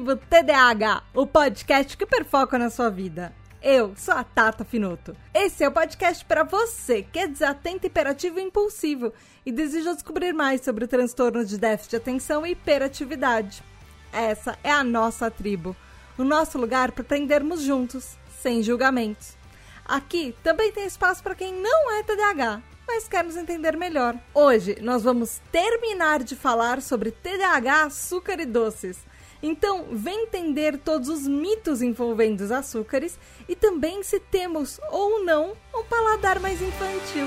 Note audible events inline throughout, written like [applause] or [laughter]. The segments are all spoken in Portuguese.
TDAH, o podcast que perfoca na sua vida. Eu sou a Tata Finoto. Esse é o podcast para você que é desatento, hiperativo e impulsivo e deseja descobrir mais sobre o transtorno de déficit de atenção e hiperatividade. Essa é a nossa tribo, o nosso lugar para aprendermos juntos, sem julgamentos. Aqui também tem espaço para quem não é TDAH, mas quer nos entender melhor. Hoje nós vamos terminar de falar sobre TDAH, açúcar e doces. Então, vem entender todos os mitos envolvendo os açúcares e também se temos ou não um paladar mais infantil.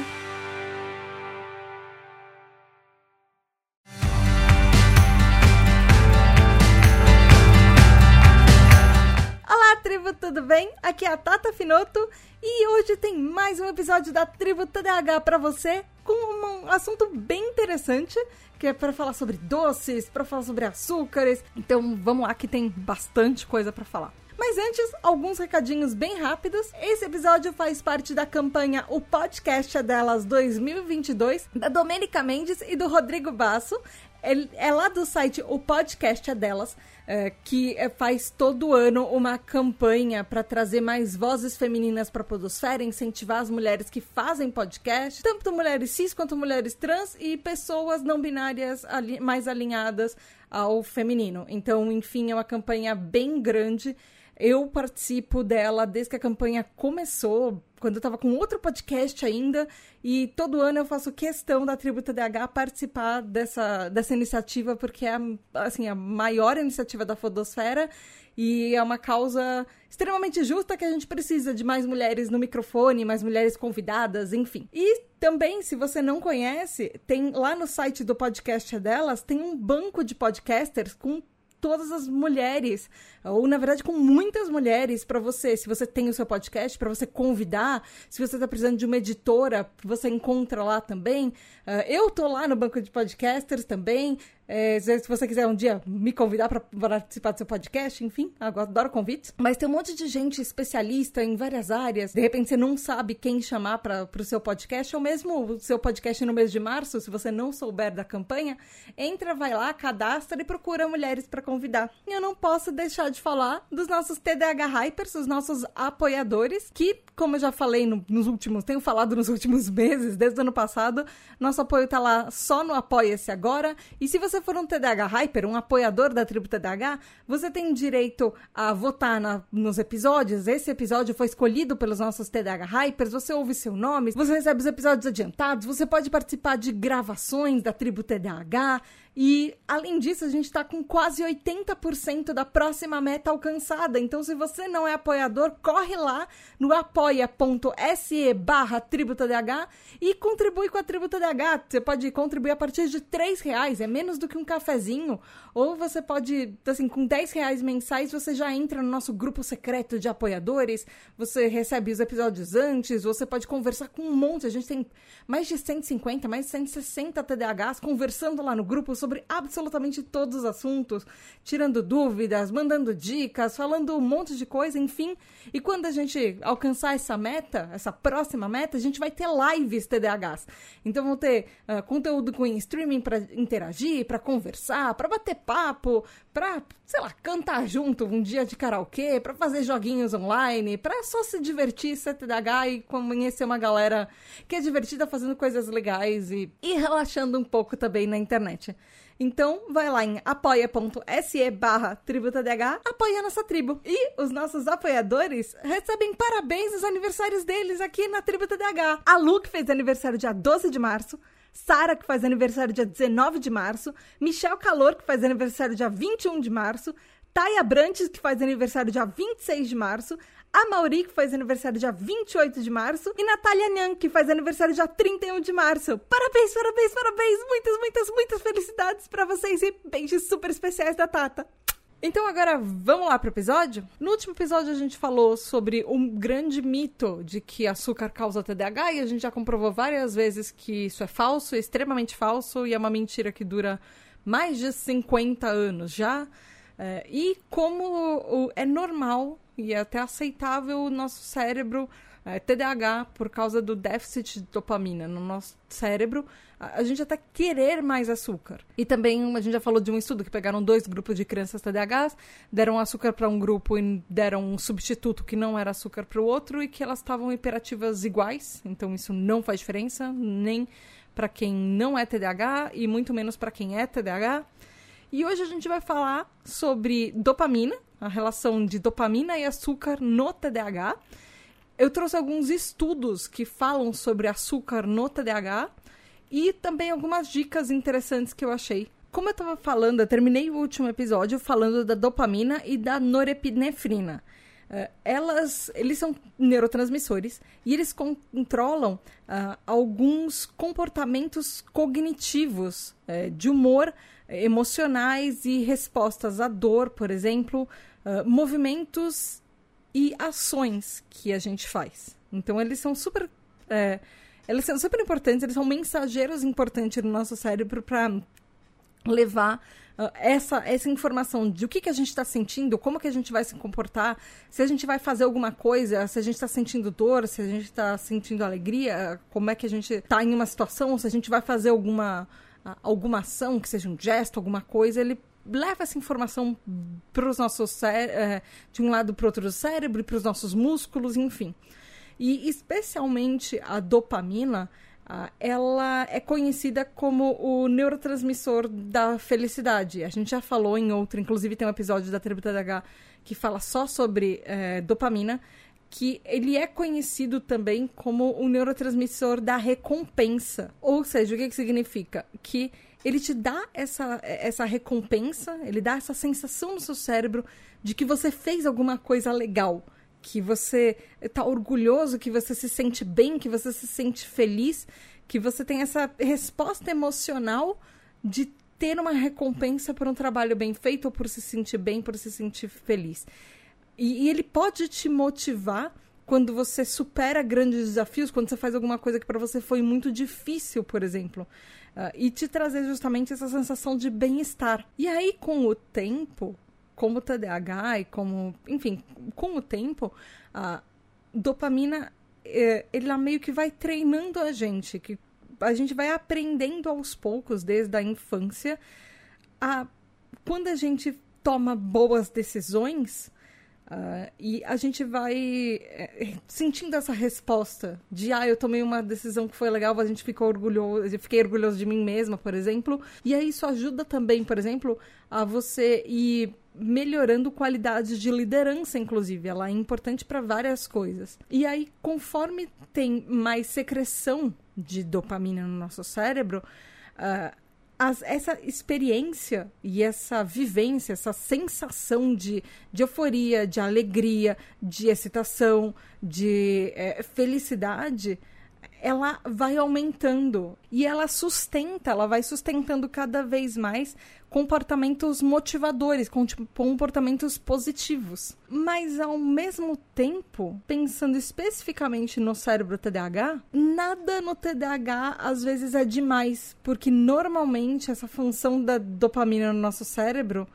Olá, tribo, tudo bem? Aqui é a Tata Finoto e hoje tem mais um episódio da Tribo TDAH para você com um assunto bem interessante que é para falar sobre doces, para falar sobre açúcares. Então vamos lá que tem bastante coisa para falar. Mas antes, alguns recadinhos bem rápidos. Esse episódio faz parte da campanha O Podcast é Delas 2022, da Domênica Mendes e do Rodrigo Basso. É lá do site O Podcast é Delas é, que é, faz todo ano uma campanha para trazer mais vozes femininas para a Podosfera, incentivar as mulheres que fazem podcast, tanto mulheres cis quanto mulheres trans e pessoas não binárias mais alinhadas ao feminino. Então, enfim, é uma campanha bem grande eu participo dela desde que a campanha começou, quando eu estava com outro podcast ainda, e todo ano eu faço questão da Tributa DH participar dessa, dessa iniciativa, porque é assim, a maior iniciativa da Fodosfera e é uma causa extremamente justa que a gente precisa de mais mulheres no microfone, mais mulheres convidadas, enfim. E também, se você não conhece, tem lá no site do podcast delas, tem um banco de podcasters com todas as mulheres, ou na verdade com muitas mulheres para você, se você tem o seu podcast, para você convidar, se você está precisando de uma editora, você encontra lá também. Uh, eu tô lá no banco de podcasters também. É, se você quiser um dia me convidar para participar do seu podcast, enfim, adoro convites. Mas tem um monte de gente especialista em várias áreas. De repente você não sabe quem chamar para o seu podcast, ou mesmo o seu podcast no mês de março, se você não souber da campanha, entra, vai lá, cadastra e procura mulheres para convidar. E eu não posso deixar de falar dos nossos TDH Hypers, os nossos apoiadores, que, como eu já falei no, nos últimos, tenho falado nos últimos [laughs] meses, desde o ano passado, nosso apoio tá lá só no Apoia-se agora. E se você for um TDH Hyper, um apoiador da tribo TDH, você tem direito a votar na, nos episódios. Esse episódio foi escolhido pelos nossos TDH Hypers, você ouve seu nome, você recebe os episódios adiantados, você pode participar de gravações da tribo TDH. E, além disso, a gente está com quase 80% da próxima meta alcançada. Então, se você não é apoiador, corre lá no apoia.se barra TributaDH e contribui com a TributaDH. Você pode contribuir a partir de 3 reais, é menos do que um cafezinho. Ou você pode, assim, com 10 reais mensais, você já entra no nosso grupo secreto de apoiadores, você recebe os episódios antes, você pode conversar com um monte. A gente tem mais de 150, mais de 160 TDAHs conversando lá no grupo sobre absolutamente todos os assuntos, tirando dúvidas, mandando dicas, falando um monte de coisa, enfim. E quando a gente alcançar essa meta, essa próxima meta, a gente vai ter lives TDAHs. Então vão ter uh, conteúdo com streaming para interagir, para conversar, para bater papo, para, sei lá, cantar junto um dia de karaokê, para fazer joguinhos online, para só se divertir, ser TDAH e conhecer uma galera que é divertida fazendo coisas legais e, e relaxando um pouco também na internet. Então, vai lá em apoia.se barra tributadh, apoia a nossa tribo. E os nossos apoiadores recebem parabéns nos aniversários deles aqui na Tributa DH. A Lu, que fez aniversário dia 12 de março, Sara, que faz aniversário dia 19 de março, Michel Calor, que faz aniversário dia 21 de março, Taia Brantes, que faz aniversário dia 26 de março, a Mauri, que faz aniversário dia 28 de março, e Natália Nhan, que faz aniversário dia 31 de março. Parabéns, parabéns, parabéns! Muitas, muitas, muitas felicidades para vocês e beijos super especiais da Tata. Então agora vamos lá pro episódio? No último episódio a gente falou sobre um grande mito de que açúcar causa TDAH e a gente já comprovou várias vezes que isso é falso, extremamente falso e é uma mentira que dura mais de 50 anos já. É, e como é normal e é até aceitável o nosso cérebro é, TDAH por causa do déficit de dopamina no nosso cérebro, a, gente até querer mais açúcar. E também a gente já falou de um estudo que pegaram dois grupos de crianças TDAHs, deram açúcar para um grupo e deram um substituto que não era açúcar para o outro e que elas estavam hiperativas iguais. Então isso não faz diferença nem para quem não é TDAH e muito menos para quem é TDAH. E hoje a gente vai falar sobre dopamina, a relação de dopamina e açúcar no TDAH. Eu trouxe alguns estudos que falam sobre açúcar no TDAH e também algumas dicas interessantes que eu achei. Como eu estava falando, eu terminei o último episódio falando da dopamina e da norepinefrina. Uh, elas, eles são neurotransmissores e eles controlam uh, alguns comportamentos cognitivos uh, de humor, emocionais e respostas à dor, por exemplo, movimentos e ações que a gente faz. Então eles são super, eles são super importantes, eles são mensageiros importantes no nosso cérebro para levar uh, essa, essa informação de o que, que a gente está sentindo, como que a gente vai se comportar, se a gente vai fazer alguma coisa, se a gente está sentindo dor, se a gente está sentindo alegria, como é que a gente está em uma situação, se a gente vai fazer alguma, uh, alguma ação, que seja um gesto, alguma coisa, ele leva essa informação para os nossos uh, de um lado para outro do cérebro, para os nossos músculos, enfim. E especialmente a dopamina, ela é conhecida como o neurotransmissor da felicidade. A gente já falou em outro, inclusive tem um episódio da Tributa H que fala só sobre é, dopamina, que ele é conhecido também como o neurotransmissor da recompensa. Ou seja, o que, que significa? Que ele te dá essa, essa recompensa, ele dá essa sensação no seu cérebro de que você fez alguma coisa legal que você está orgulhoso, que você se sente bem, que você se sente feliz, que você tem essa resposta emocional de ter uma recompensa por um trabalho bem feito, ou por se sentir bem, por se sentir feliz. E, e ele pode te motivar quando você supera grandes desafios, quando você faz alguma coisa que para você foi muito difícil, por exemplo. Uh, e te trazer justamente essa sensação de bem-estar. E aí, com o tempo, como TDAH e como, enfim, com o tempo, a dopamina, é, ela meio que vai treinando a gente, que a gente vai aprendendo aos poucos, desde a infância, a quando a gente toma boas decisões, Uh, e a gente vai é, sentindo essa resposta de ah, eu tomei uma decisão que foi legal, a gente ficou orgulhoso, eu fiquei orgulhoso de mim mesma, por exemplo. E aí isso ajuda também, por exemplo, a você ir melhorando qualidades de liderança, inclusive. Ela é importante para várias coisas. E aí, conforme tem mais secreção de dopamina no nosso cérebro, uh, as, essa experiência e essa vivência, essa sensação de, de euforia, de alegria, de excitação, de é, felicidade, ela vai aumentando e ela sustenta, ela vai sustentando cada vez mais comportamentos motivadores, tipo, comportamentos positivos. Mas ao mesmo tempo, pensando especificamente no cérebro TDAH, nada no TDAH às vezes é demais, porque normalmente essa função da dopamina no nosso cérebro,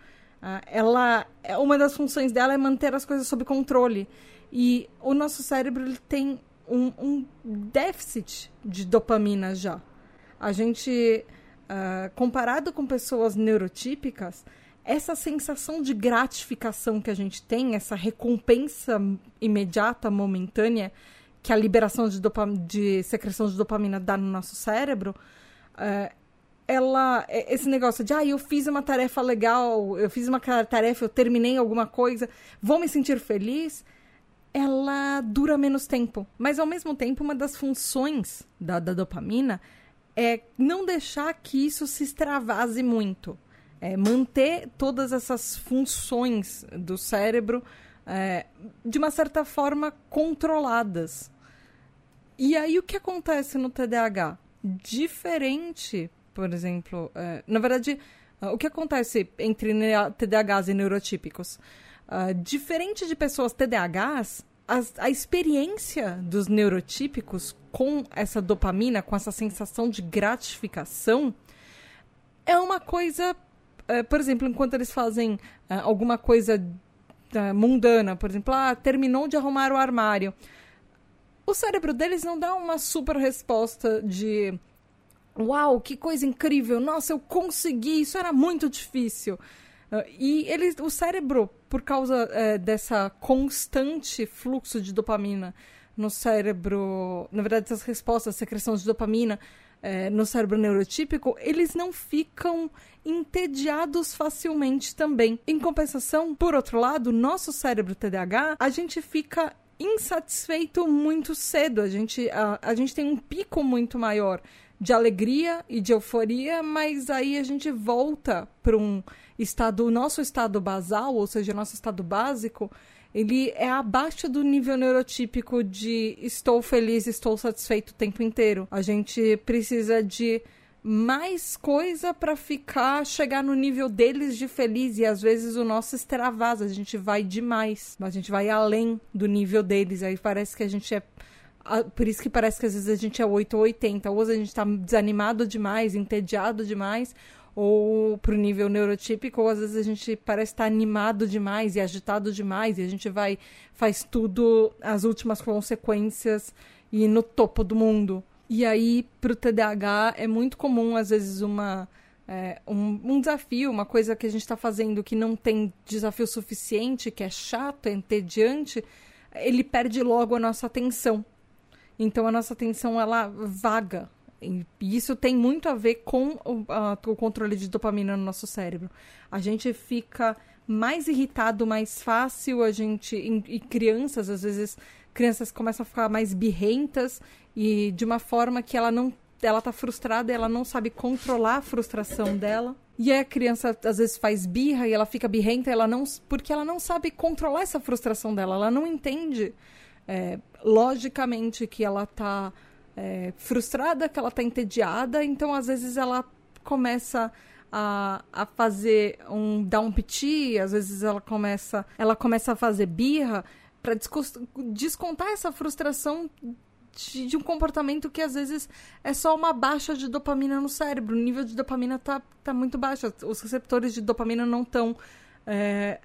ah, ela, é, uma das funções dela é manter as coisas sob controle. E o nosso cérebro ele tem um, um déficit de dopamina já. A gente, uh, comparado com pessoas neurotípicas, essa sensação de gratificação que a gente tem, essa recompensa imediata, momentânea, que a liberação de, de secreção de dopamina dá no nosso cérebro, uh, ela, esse negócio de, ah, eu fiz uma tarefa legal, eu fiz uma tarefa, eu terminei alguma coisa, vou me sentir feliz, ela dura menos tempo. Mas ao mesmo tempo, uma das funções da, da dopamina é não deixar que isso se extravase muito. É manter todas essas funções do cérebro é, de uma certa forma controladas. E aí o que acontece no TDAH? Diferente, por exemplo, é, na verdade, o que acontece entre TDAHs e neurotípicos? Uh, diferente de pessoas TDAHs, a, a, experiência dos neurotípicos com essa dopamina, com essa sensação de gratificação, é uma coisa. Uh, por exemplo, enquanto eles fazem uh, alguma coisa mundana, por exemplo, ah, terminou de arrumar o armário. o cérebro deles não dá uma super resposta de uau, que coisa incrível, nossa, eu consegui, isso era muito difícil. Uh, e ele, o cérebro, por causa é, dessa constante fluxo de dopamina no cérebro, na verdade, essas respostas, secreção de dopamina é, no cérebro neurotípico, eles não ficam entediados facilmente também. Em compensação, por outro lado, nosso cérebro TDAH, a gente fica insatisfeito muito cedo. A gente, a, a gente tem um pico muito maior de alegria e de euforia, mas aí a gente volta para um estado, o nosso estado basal, ou seja, nosso estado básico, ele é abaixo do nível neurotípico de estou feliz, estou satisfeito o tempo inteiro. A gente precisa de mais coisa para ficar chegar no nível deles de feliz e às vezes o nosso extravasa, a gente vai demais, a gente vai além do nível deles, aí parece que a gente é por isso que parece que às vezes a gente é 8 ou 80, ou a gente tá desanimado demais, entediado demais, ou pro nível neurotípico, ou às vezes a gente parece estar animado demais e agitado demais, e a gente vai, faz tudo, as últimas consequências e no topo do mundo. E aí, pro TDAH, é muito comum, às vezes, uma. É, um, um, desafio, uma coisa que a gente está fazendo que não tem desafio suficiente, que é chato, é entediante, ele perde logo a nossa atenção. Então a nossa atenção ela vaga. E isso tem muito a ver com o, a, o controle de dopamina no nosso cérebro. A gente fica mais irritado mais fácil, a gente. E crianças, às vezes, crianças começam a ficar mais birrentas e de uma forma que ela não. Ela tá frustrada, ela não sabe controlar a frustração dela. E a criança às vezes faz birra e ela fica birrenta, ela não, porque ela não sabe controlar essa frustração dela, ela não entende é, logicamente que ela está é, frustrada, que ela está entediada, então às vezes ela começa a, a fazer um dar um piti, às vezes ela começa ela começa a fazer birra para descontar essa frustração de, de, um comportamento que às vezes é só uma baixa de dopamina no cérebro. O nível de dopamina tá, tá muito baixo. Os receptores de dopamina não estão é,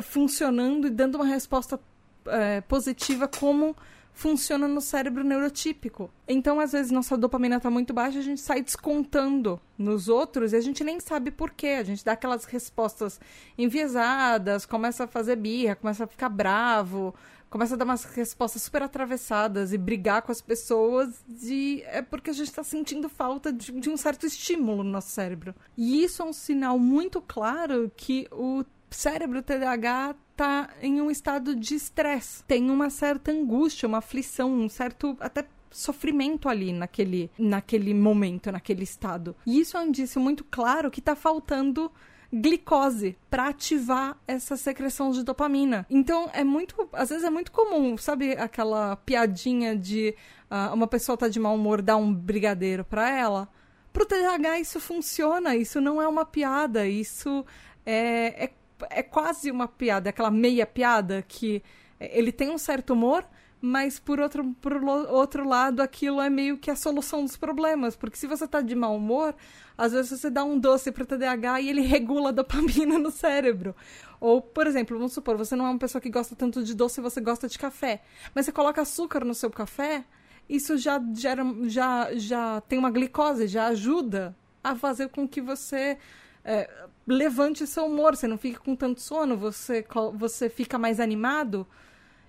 funcionando e dando uma resposta é, positiva como funciona no cérebro neurotípico. Então, às vezes, nossa dopamina está muito baixa, a gente sai descontando nos outros e a gente nem sabe por quê. A gente dá aquelas respostas enviesadas, começa a fazer birra, começa a ficar bravo, começa a dar umas respostas super atravessadas e brigar com as pessoas e é porque a gente está sentindo falta de, de um certo estímulo no nosso cérebro. E isso é um sinal muito claro que o cérebro TDAH está em um estado de estresse, tem uma certa angústia, uma aflição, um certo até sofrimento ali naquele, naquele momento, naquele estado. E isso é um indício muito claro que está faltando glicose para ativar essa secreção de dopamina. Então é muito, às vezes é muito comum, sabe aquela piadinha de uh, uma pessoa tá de mau humor dar um brigadeiro para ela? Pro TDAH isso funciona, isso não é uma piada, isso é, é é quase uma piada, aquela meia piada que ele tem um certo humor, mas por outro, por outro lado, aquilo é meio que a solução dos problemas. Porque se você tá de mau humor, às vezes você dá um doce pro TDAH e ele regula a dopamina no cérebro. Ou, por exemplo, vamos supor, você não é uma pessoa que gosta tanto de doce, você gosta de café. Mas você coloca açúcar no seu café, isso já gera, já, já tem uma glicose, já ajuda a fazer com que você é, levante seu humor, você não fica com tanto sono, você, você fica mais animado.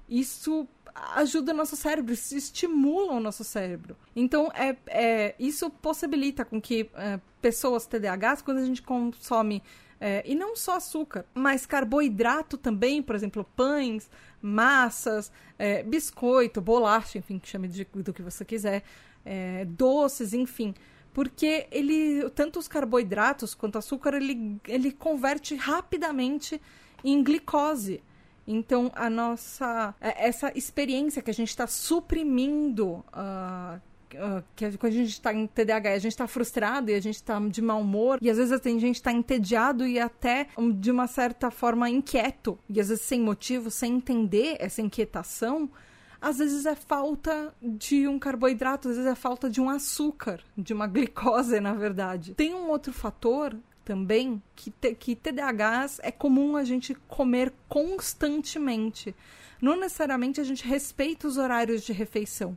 Isso ajuda o nosso cérebro, isso estimula o nosso cérebro. Então, é, é isso possibilita com que é, pessoas TDAHs, quando a gente consome, é, e não só açúcar, mas carboidrato também, por exemplo, pães, massas, é, biscoito, bolacha, enfim, que chame de, do que você quiser, é, doces, enfim porque ele tanto os carboidratos quanto açúcar ele, ele converte rapidamente em glicose. Então a nossa é, essa experiência que a gente está suprimindo uh, que quando a gente está em TDAH, a gente está frustrado e a gente está de mau humor, e às vezes a gente está entediado e até de uma certa forma inquieto, e às vezes sem motivo, sem entender essa inquietação, às vezes é falta de um carboidrato, às vezes é falta de um açúcar, de uma glicose, na verdade. Tem um outro fator também que, te, que TDAHs é comum a gente comer constantemente. Não necessariamente a gente respeita os horários de refeição.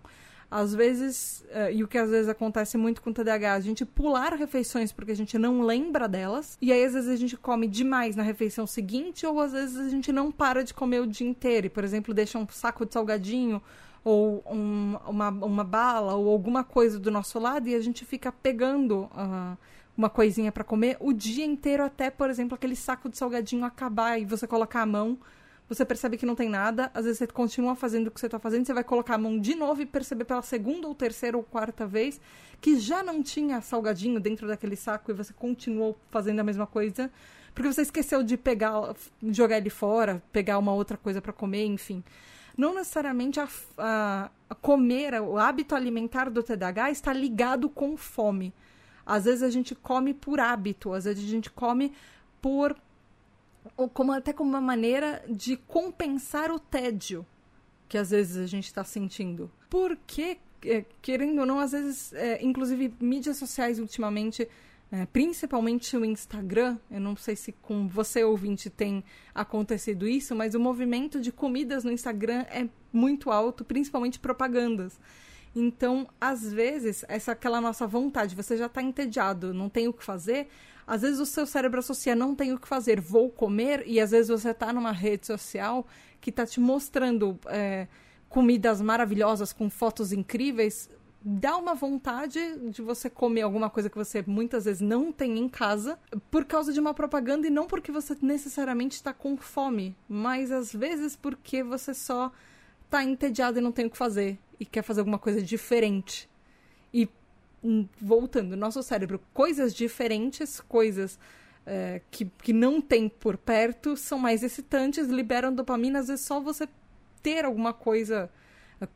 Às vezes, uh, e o que às vezes acontece muito com TDAH, a gente pular refeições porque a gente não lembra delas, e aí às vezes a gente come demais na refeição seguinte, ou às vezes a gente não para de comer o dia inteiro, e, por exemplo, deixa um saco de salgadinho ou um, uma, uma bala ou alguma coisa do nosso lado e a gente fica pegando uh, uma coisinha para comer o dia inteiro até, por exemplo, aquele saco de salgadinho acabar e você colocar a mão você percebe que não tem nada, às vezes você continua fazendo o que você está fazendo, você vai colocar a mão de novo e perceber pela segunda ou terceira ou quarta vez que já não tinha salgadinho dentro daquele saco e você continuou fazendo a mesma coisa, porque você esqueceu de pegar, jogar ele fora, pegar uma outra coisa para comer, enfim. Não necessariamente a, a, a comer, o hábito alimentar do TDAH está ligado com fome. Às vezes a gente come por hábito, às vezes a gente come por ou como até como uma maneira de compensar o tédio que às vezes a gente está sentindo. Porque, é, querendo ou não, às vezes, é, inclusive mídias sociais ultimamente, é, principalmente o Instagram, eu não sei se com você ouvinte tem acontecido isso, mas o movimento de comidas no Instagram é muito alto, principalmente propagandas. Então, às vezes, essa aquela nossa vontade, você já está entediado, não tem o que fazer, às vezes o seu cérebro associa não tem o que fazer, vou comer, e às vezes você está numa rede social que está te mostrando é, comidas maravilhosas com fotos incríveis. Dá uma vontade de você comer alguma coisa que você muitas vezes não tem em casa por causa de uma propaganda e não porque você necessariamente está com fome, mas às vezes porque você só está entediado e não tem o que fazer e quer fazer alguma coisa diferente. Voltando, nosso cérebro, coisas diferentes, coisas é, que, que não tem por perto, são mais excitantes, liberam dopamina, às vezes só você ter alguma coisa,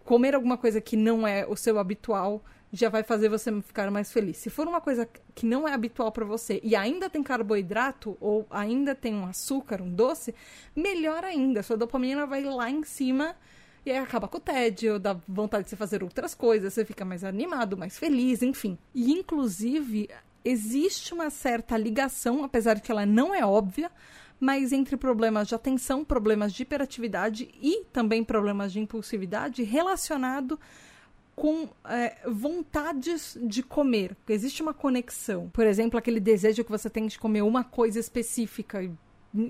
comer alguma coisa que não é o seu habitual, já vai fazer você ficar mais feliz. Se for uma coisa que não é habitual para você e ainda tem carboidrato ou ainda tem um açúcar, um doce, melhor ainda. Sua dopamina vai lá em cima e aí acaba com o tédio, dá vontade de você fazer outras coisas, você fica mais animado, mais feliz, enfim. E inclusive existe uma certa ligação, apesar de que ela não é óbvia, mas entre problemas de atenção, problemas de hiperatividade e também problemas de impulsividade relacionado com é, vontades de comer. Existe uma conexão. Por exemplo, aquele desejo que você tem de comer uma coisa específica.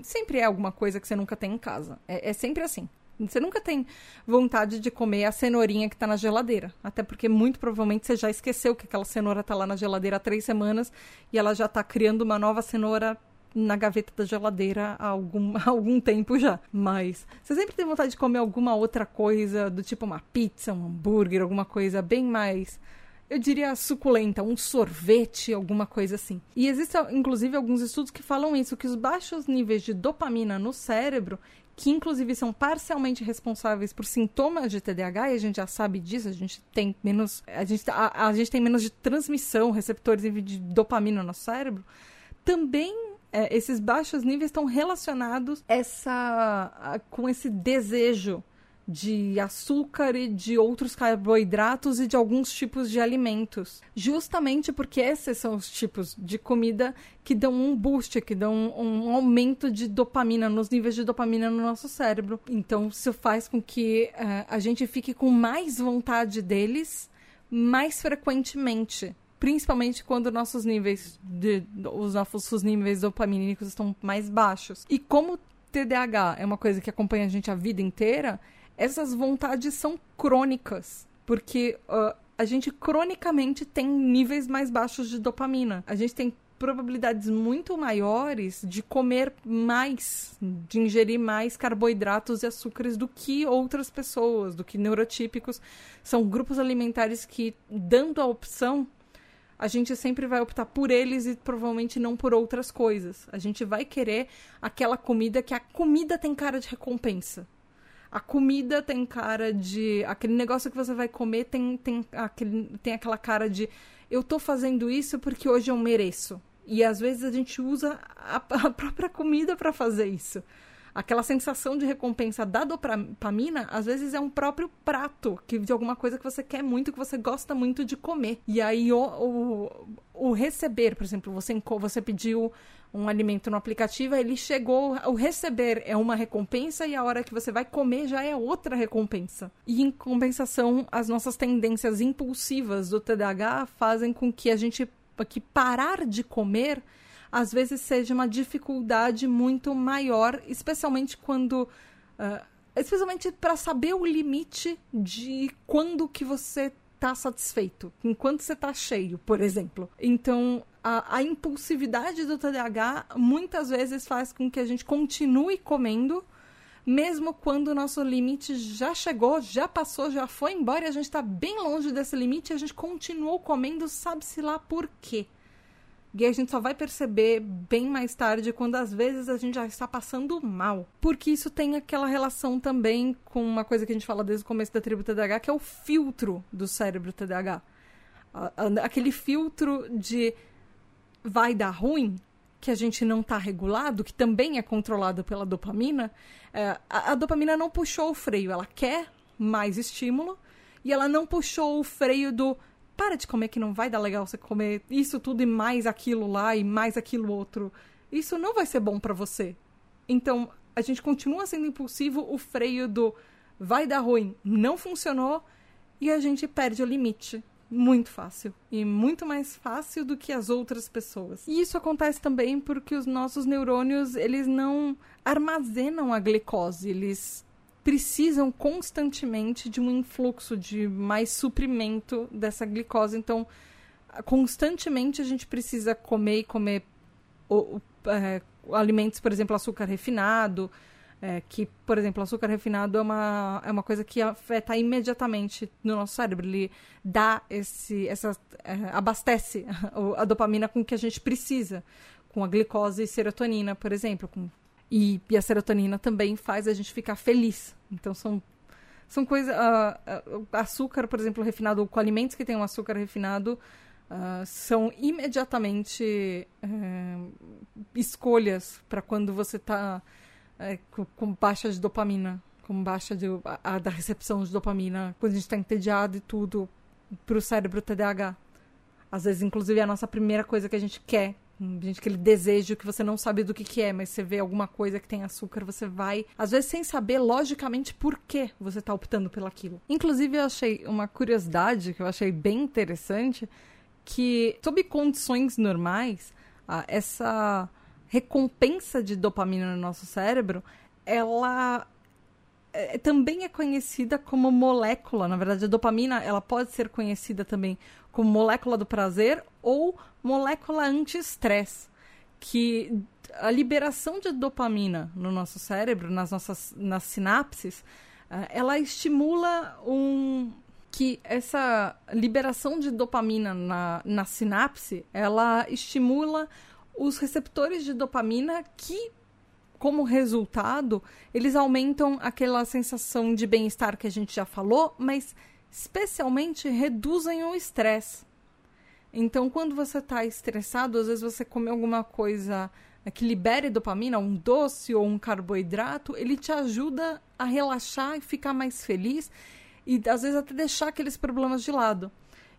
Sempre é alguma coisa que você nunca tem em casa. É, é sempre assim. Você nunca tem vontade de comer a cenourinha que está na geladeira. Até porque muito provavelmente você já esqueceu que aquela cenoura está lá na geladeira há três semanas e ela já está criando uma nova cenoura na gaveta da geladeira há algum, [laughs] há algum tempo já. Mas você sempre tem vontade de comer alguma outra coisa, do tipo uma pizza, um hambúrguer, alguma coisa bem mais eu diria suculenta, um sorvete, alguma coisa assim. E existem, inclusive, alguns estudos que falam isso, que os baixos níveis de dopamina no cérebro, que inclusive são parcialmente responsáveis por sintomas de TDAH, e a gente já sabe disso, a gente tem menos, a gente, a, a gente tem menos de transmissão, receptores de dopamina no cérebro, também é, esses baixos níveis estão relacionados essa, a, com esse desejo de açúcar e de outros carboidratos e de alguns tipos de alimentos. Justamente porque esses são os tipos de comida que dão um boost, que dão um, um aumento de dopamina, nos níveis de dopamina no nosso cérebro. Então, isso faz com que uh, a gente fique com mais vontade deles mais frequentemente principalmente quando nossos níveis de os nossos níveis dopamínicos estão mais baixos. E como TDAH é uma coisa que acompanha a gente a vida inteira, essas vontades são crônicas, porque uh, a gente cronicamente tem níveis mais baixos de dopamina. A gente tem probabilidades muito maiores de comer mais, de ingerir mais carboidratos e açúcares do que outras pessoas, do que neurotípicos. São grupos alimentares que, dando a opção, a gente sempre vai optar por eles e provavelmente não por outras coisas. A gente vai querer aquela comida que a comida tem cara de recompensa. A comida tem cara de. Aquele negócio que você vai comer tem, tem, aquele, tem aquela cara de. Eu tô fazendo isso porque hoje eu mereço. E às vezes a gente usa a, [laughs] a própria comida para fazer isso. Aquela sensação de recompensa da dopamina, às vezes é um próprio prato que, de alguma coisa que você quer muito, que você gosta muito de comer. E aí o, o, o receber, por exemplo, você, você pediu um alimento no aplicativo, ele chegou, o receber é uma recompensa e a hora que você vai comer já é outra recompensa. E em compensação, as nossas tendências impulsivas do TDAH fazem com que a gente que parar de comer às vezes seja uma dificuldade muito maior, especialmente quando uh, especialmente para saber o limite de quando que você está satisfeito, enquanto você está cheio, por exemplo. Então, a, a, impulsividade do TDAH muitas vezes faz com que a gente continue comendo, mesmo quando o nosso limite já chegou, já passou, já foi embora e a gente está bem longe desse limite e a gente continuou comendo, sabe-se lá por quê. E a gente só vai perceber bem mais tarde quando às vezes a gente já está passando mal. Porque isso tem aquela relação também com uma coisa que a gente fala desde o começo da tribo TDAH, que é o filtro do cérebro TDAH. Aquele filtro de vai dar ruim, que a gente não está regulado, que também é controlado pela dopamina. É, a, a dopamina não puxou o freio, ela quer mais estímulo e ela não puxou o freio do para de comer que não vai dar legal você comer isso tudo e mais aquilo lá e mais aquilo outro. Isso não vai ser bom para você. Então, a gente continua sendo impulsivo, o freio do vai dar ruim não funcionou e a gente perde o limite. Muito fácil. E muito mais fácil do que as outras pessoas. E isso acontece também porque os nossos neurônios, eles não armazenam a glicose, eles precisam constantemente de um influxo de mais suprimento dessa glicose. Então, constantemente a gente precisa comer e comer o, o, é, alimentos, por exemplo, açúcar refinado, é, que, por exemplo, açúcar refinado é uma, é uma coisa que afeta imediatamente no nosso cérebro. Ele dá esse, essa, é, abastece [laughs] a, dopamina com que a gente precisa, com a glicose e serotonina, por exemplo, com e, e, a serotonina também faz a gente ficar feliz. Então são são coisas. Uh, uh, açúcar, por exemplo, refinado, com alimentos que têm um açúcar refinado, uh, são imediatamente uh, escolhas para quando você está uh, com, com, baixa de dopamina, com baixa de, a, da recepção de dopamina, quando a gente está entediado e tudo, para o cérebro TDAH. Às vezes, inclusive, é a nossa primeira coisa que a gente quer gente aquele desejo que você não sabe do que, que é, mas você vê alguma coisa que tem açúcar, você vai, às vezes sem saber logicamente por que você está optando pelaquilo. Inclusive, eu achei uma curiosidade que eu achei bem interessante, que sob condições normais, essa recompensa de dopamina no nosso cérebro, ela é, também é conhecida como molécula. Na verdade, a dopamina ela pode ser conhecida também como molécula do prazer ou molécula anti-estresse, que a liberação de dopamina no nosso cérebro, nas nossas nas sinapses, eh, ela estimula um que essa liberação de dopamina na, na sinapse, ela estimula os receptores de dopamina que como resultado, eles aumentam aquela sensação de bem-estar que a gente já falou, mas especialmente reduzem o estresse. Então, quando você está estressado, às vezes você come alguma coisa que libere dopamina, um doce ou um carboidrato, ele te ajuda a relaxar e ficar mais feliz e às vezes até deixar aqueles problemas de lado.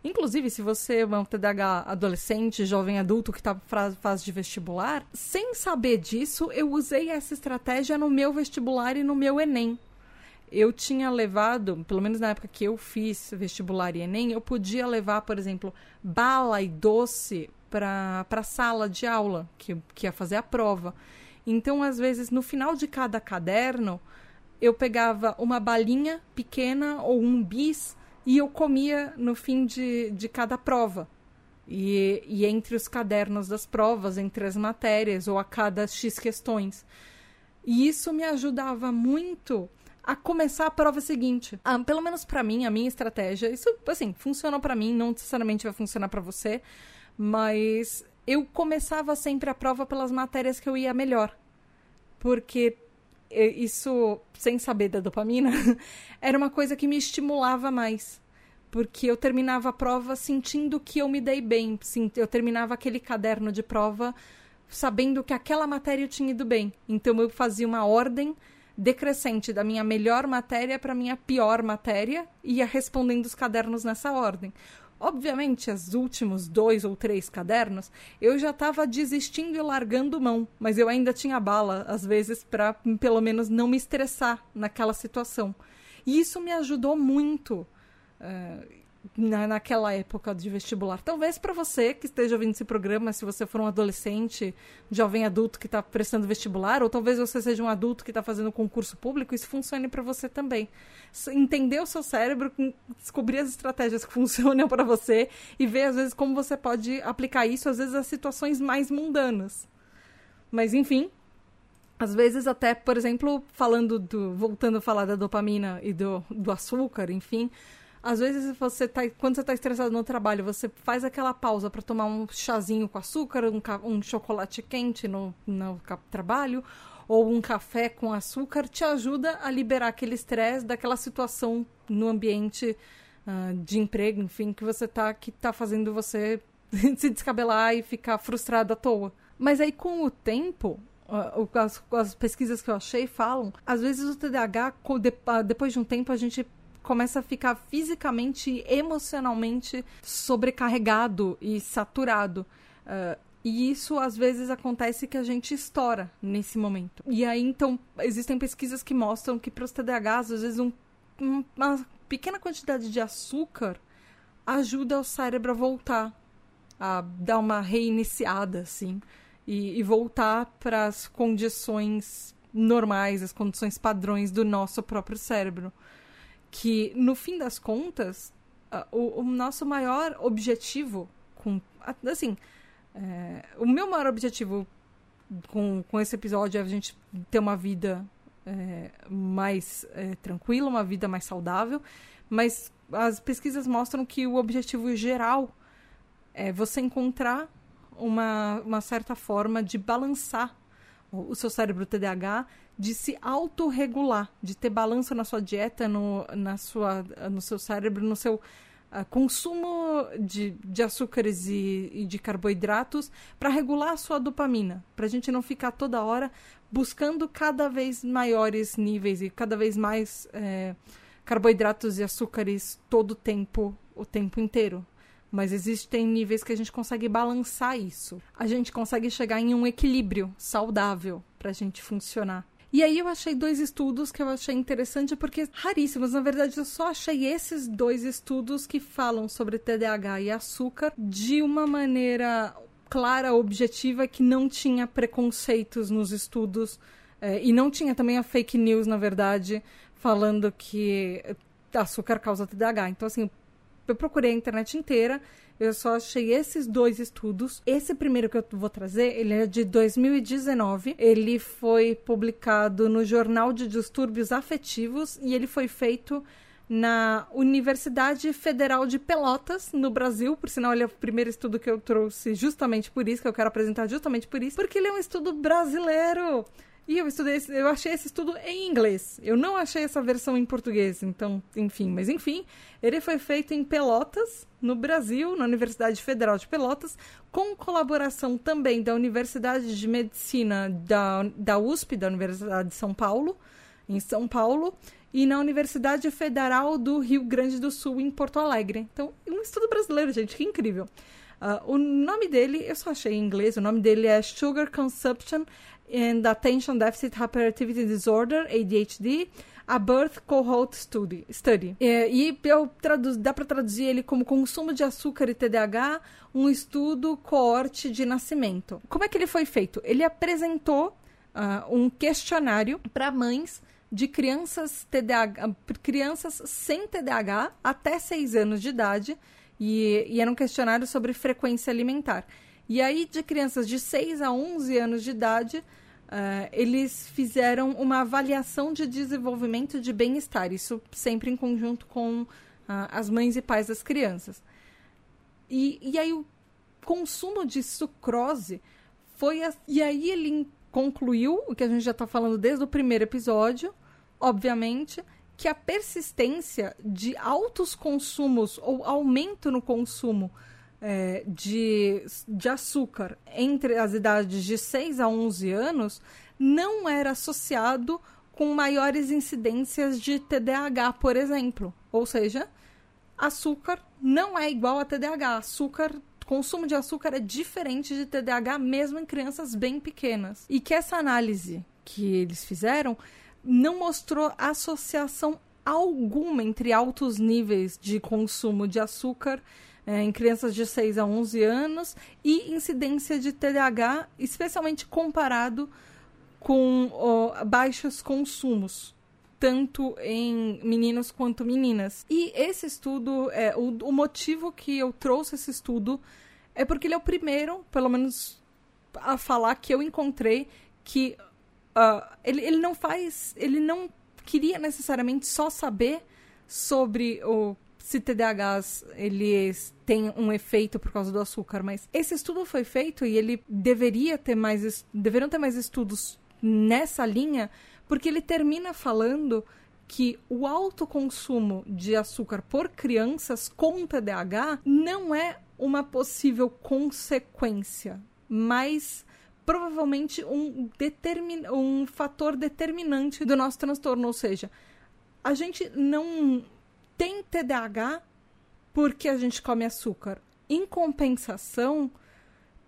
Inclusive, se você é um TDAH adolescente, jovem adulto que está fase de vestibular, sem saber disso, eu usei essa estratégia no meu vestibular e no meu Enem eu tinha levado, pelo menos na época que eu fiz vestibular e Enem, eu podia levar, por exemplo, bala e doce para a sala de aula, que, que ia fazer a prova. Então, às vezes, no final de cada caderno, eu pegava uma balinha pequena ou um bis e eu comia no fim de, de cada prova. E, e entre os cadernos das provas, entre as matérias ou a cada X questões. E isso me ajudava muito a começar a prova seguinte. Ah, pelo menos para mim, a minha estratégia, isso assim, funciona para mim, não necessariamente vai funcionar para você, mas eu começava sempre a prova pelas matérias que eu ia melhor. Porque isso, sem saber da dopamina, [laughs] era uma coisa que me estimulava mais. Porque eu terminava a prova sentindo que eu me dei bem. Eu terminava aquele caderno de prova sabendo que aquela matéria tinha ido bem. Então eu fazia uma ordem decrescente da minha melhor matéria para minha pior matéria e ia respondendo os cadernos nessa ordem. Obviamente, os últimos dois ou três cadernos, eu já estava desistindo e largando mão, mas eu ainda tinha bala, às vezes, para pelo menos não me estressar naquela situação. E isso me ajudou muito. Uh, na, naquela época de vestibular. Talvez para você que esteja ouvindo esse programa, se você for um adolescente, jovem adulto que está prestando vestibular, ou talvez você seja um adulto que está fazendo concurso público, isso funcione para você também. Entender o seu cérebro, descobrir as estratégias que [laughs] funcionam para você e ver às vezes como você pode aplicar isso às vezes a situações mais mundanas. Mas enfim, às vezes até, por exemplo, falando do voltando a falar da dopamina e do, do açúcar, enfim, às vezes você tá, quando você está estressado no trabalho, você faz aquela pausa para tomar um chazinho com açúcar, um, um chocolate quente no, no trabalho, ou um café com açúcar, te ajuda a liberar aquele estresse daquela situação no ambiente uh, de emprego, enfim, que você tá, que tá fazendo você [laughs] se descabelar e ficar frustrado à toa. Mas aí com o tempo, uh, as, as pesquisas que eu achei falam, às vezes o TDAH, depois de um tempo, a gente começa a ficar fisicamente e emocionalmente sobrecarregado e saturado. Uh, e isso às vezes acontece que a gente estoura nesse momento. E aí então existem pesquisas que mostram que para os TDAHs, às vezes um, uma pequena quantidade de açúcar ajuda o cérebro a voltar, a dar uma reiniciada, assim, e, e voltar para as condições normais, as condições padrões do nosso próprio cérebro que no fim das contas o, o, nosso maior objetivo com assim é, o meu maior objetivo com, com esse episódio é a gente ter uma vida é, mais é, tranquila, uma vida mais saudável, mas as pesquisas mostram que o objetivo geral é você encontrar uma, uma certa forma de balançar o seu cérebro TDAH de se autorregular, de ter balanço na sua dieta, no, na sua, no seu cérebro, no seu uh, consumo de, de açúcares e, e de carboidratos para regular a sua dopamina, para a gente não ficar toda hora buscando cada vez maiores níveis e cada vez mais é, carboidratos e açúcares todo o tempo, o tempo inteiro. Mas existem níveis que a gente consegue balançar isso. A gente consegue chegar em um equilíbrio saudável para a gente funcionar. E aí eu achei dois estudos que eu achei interessante porque raríssimos. Na verdade, eu só achei esses dois estudos que falam sobre TDAH e açúcar de uma maneira clara, objetiva, que não tinha preconceitos nos estudos eh, e não tinha também a fake news, na verdade, falando que açúcar causa TDAH. Então, assim, eu procurei a internet inteira eu só achei esses dois estudos. Esse primeiro que eu vou trazer, ele é de 2019. Ele foi publicado no Jornal de Distúrbios Afetivos e ele foi feito na Universidade Federal de Pelotas, no Brasil. Por sinal, ele é o primeiro estudo que eu trouxe justamente por isso, que eu quero apresentar justamente por isso, porque ele é um estudo brasileiro. E eu estudei, eu achei esse estudo em inglês. Eu não achei essa versão em português, então, enfim, mas enfim, ele foi feito em Pelotas, no Brasil, na Universidade Federal de Pelotas, com colaboração também da Universidade de Medicina da, da USP, da Universidade de São Paulo, em São Paulo, e na Universidade Federal do Rio Grande do Sul, em Porto Alegre. Então, um estudo brasileiro, gente, que incrível. Uh, o nome dele, eu só achei em inglês, o nome dele é Sugar Consumption and Attention Deficit Hyperactivity Disorder, ADHD, a Birth Cohort Study. study. É, e eu traduz, dá para traduzir ele como consumo de açúcar e TDAH, um estudo coorte de nascimento. Como é que ele foi feito? Ele apresentou uh, um questionário para mães de crianças TDAH, crianças sem TDAH até 6 anos de idade, e, e era um questionário sobre frequência alimentar. E aí, de crianças de 6 a 11 anos de idade, Uh, eles fizeram uma avaliação de desenvolvimento de bem-estar, isso sempre em conjunto com uh, as mães e pais das crianças. E, e aí o consumo de sucrose foi. A, e aí ele concluiu, o que a gente já está falando desde o primeiro episódio, obviamente, que a persistência de altos consumos ou aumento no consumo é, de, de açúcar entre as idades de 6 a 11 anos não era associado com maiores incidências de TDAH, por exemplo. Ou seja, açúcar não é igual a TDAH. Açúcar consumo de açúcar é diferente de TDAH mesmo em crianças bem pequenas. E que essa análise que eles fizeram não mostrou associação alguma entre altos níveis de consumo de açúcar é, em crianças de 6 a 11 anos e incidência de TDAH, especialmente comparado com ó, baixos consumos tanto em meninos quanto meninas. E esse estudo, é, o, o motivo que eu trouxe esse estudo é porque ele é o primeiro, pelo menos, a falar que eu encontrei que uh, ele, ele não faz. Ele não queria necessariamente só saber sobre o se TDAHs eles têm um efeito por causa do açúcar, mas esse estudo foi feito e ele deveria ter mais deveriam ter mais estudos nessa linha porque ele termina falando que o alto consumo de açúcar por crianças com TDAH não é uma possível consequência, mas provavelmente um, determin, um fator determinante do nosso transtorno. Ou seja, a gente não tem TDAH porque a gente come açúcar. Em compensação,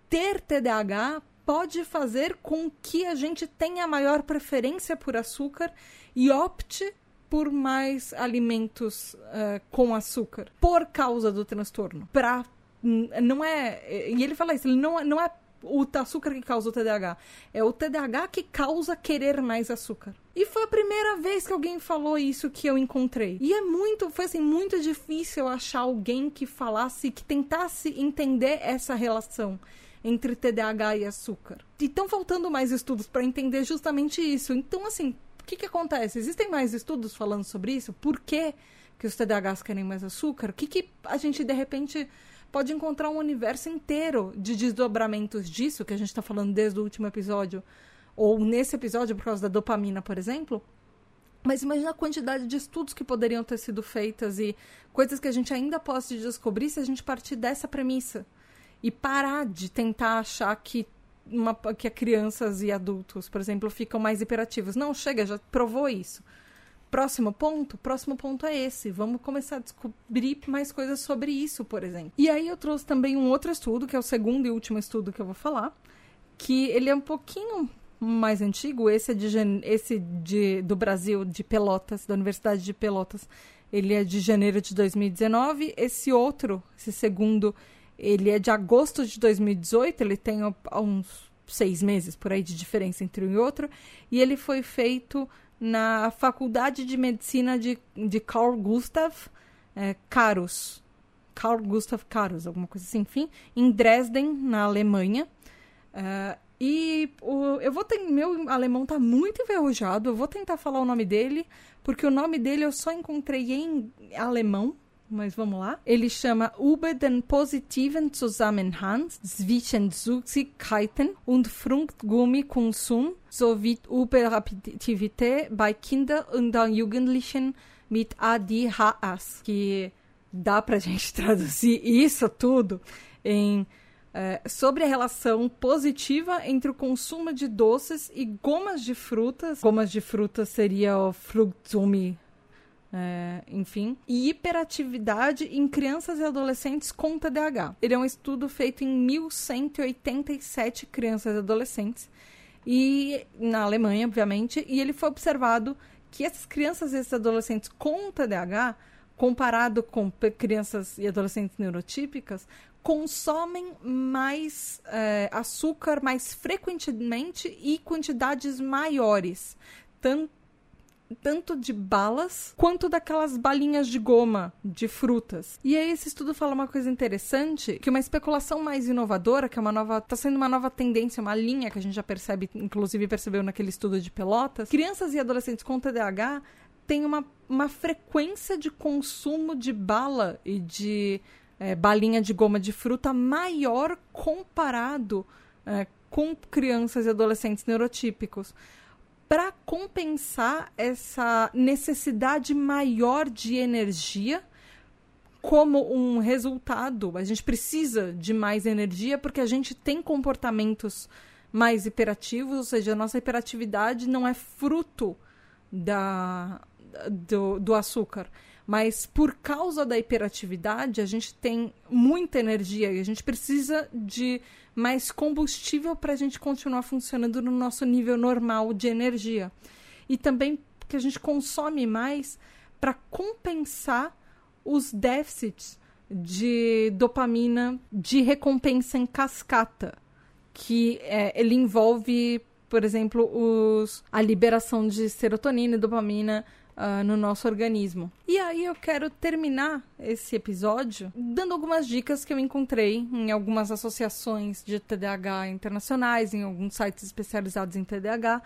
ter TDAH pode fazer com que a gente tenha maior preferência por açúcar e opte por mais alimentos uh, com açúcar por causa do transtorno. Pra, não é. E ele fala isso, ele não, não é o açúcar que causa o TDAH. É o TDAH que causa querer mais açúcar. E foi a primeira vez que alguém falou isso que eu encontrei. E é muito, foi assim, muito difícil achar alguém que falasse, que tentasse entender essa relação entre TDAH e açúcar. E estão faltando mais estudos para entender justamente isso. Então, assim, o que, que acontece? Existem mais estudos falando sobre isso? Por que, que os TDAHs querem mais açúcar? O que, que a gente, de repente, pode encontrar um universo inteiro de desdobramentos disso, que a gente está falando desde o último episódio, ou nesse episódio por causa da dopamina, por exemplo? Mas imagina a quantidade de estudos que poderiam ter sido feitas e coisas que a gente ainda pode descobrir se a gente partir dessa premissa e parar de tentar achar que uma, que crianças e adultos, por exemplo, ficam mais hiperativos. Não, chega, já provou isso. Próximo ponto? Próximo ponto é esse. Vamos começar a descobrir mais coisas sobre isso, por exemplo. E aí eu trouxe também um outro estudo, que é o segundo e último estudo que eu vou falar, que ele é um pouquinho mais antigo, esse é de, esse de, do Brasil, de Pelotas, da Universidade de Pelotas. Ele é de janeiro de 2019. Esse outro, esse segundo, ele é de agosto de 2018, ele tem uns seis meses por aí de diferença entre um e outro, e ele foi feito na Faculdade de Medicina de, de Carl Gustav é, Karus. Carl Gustav Karus, alguma coisa assim, enfim, em Dresden, na Alemanha. Uh, e o, eu vou ter. Meu alemão tá muito enferrujado. Eu vou tentar falar o nome dele, porque o nome dele eu só encontrei em alemão mas vamos lá. Ele chama Über den positiven Zusammenhang zwischen Süßigkeiten und Fruchtgummikonsum sowie Überaktivität bei Kindern und Jugendlichen mit ADHS, que dá pra gente [laughs] traduzir isso tudo em é, sobre a relação positiva entre o consumo de doces e gomas de frutas. Gomas de frutas seria o Fruchtgummi é, enfim, e hiperatividade em crianças e adolescentes com TDAH. Ele é um estudo feito em 1187 crianças e adolescentes, e na Alemanha, obviamente, e ele foi observado que essas crianças e esses adolescentes com TDAH, comparado com crianças e adolescentes neurotípicas, consomem mais é, açúcar mais frequentemente e quantidades maiores, tanto tanto de balas quanto daquelas balinhas de goma de frutas. E aí esse estudo fala uma coisa interessante, que uma especulação mais inovadora, que é uma nova, tá sendo uma nova tendência, uma linha que a gente já percebe, inclusive percebeu naquele estudo de Pelotas, crianças e adolescentes com TDAH têm uma, uma frequência de consumo de bala e de é, balinha de goma de fruta maior comparado é, com crianças e adolescentes neurotípicos para compensar essa necessidade maior de energia como um resultado, a gente precisa de mais energia porque a gente tem comportamentos mais hiperativos, ou seja, a nossa hiperatividade não é fruto da, do, do açúcar, Mas por causa da hiperatividade, a gente tem muita energia e a gente precisa de mais combustível para a gente continuar funcionando no nosso nível normal de energia. E também que a gente consome mais para compensar os déficits de dopamina de recompensa em cascata, que é, ele envolve, por exemplo, os, a liberação de serotonina e dopamina uh, no nosso organismo. E aí eu quero terminar esse episódio dando algumas dicas que eu encontrei em algumas associações de TDAH internacionais, em alguns sites especializados em TDAH.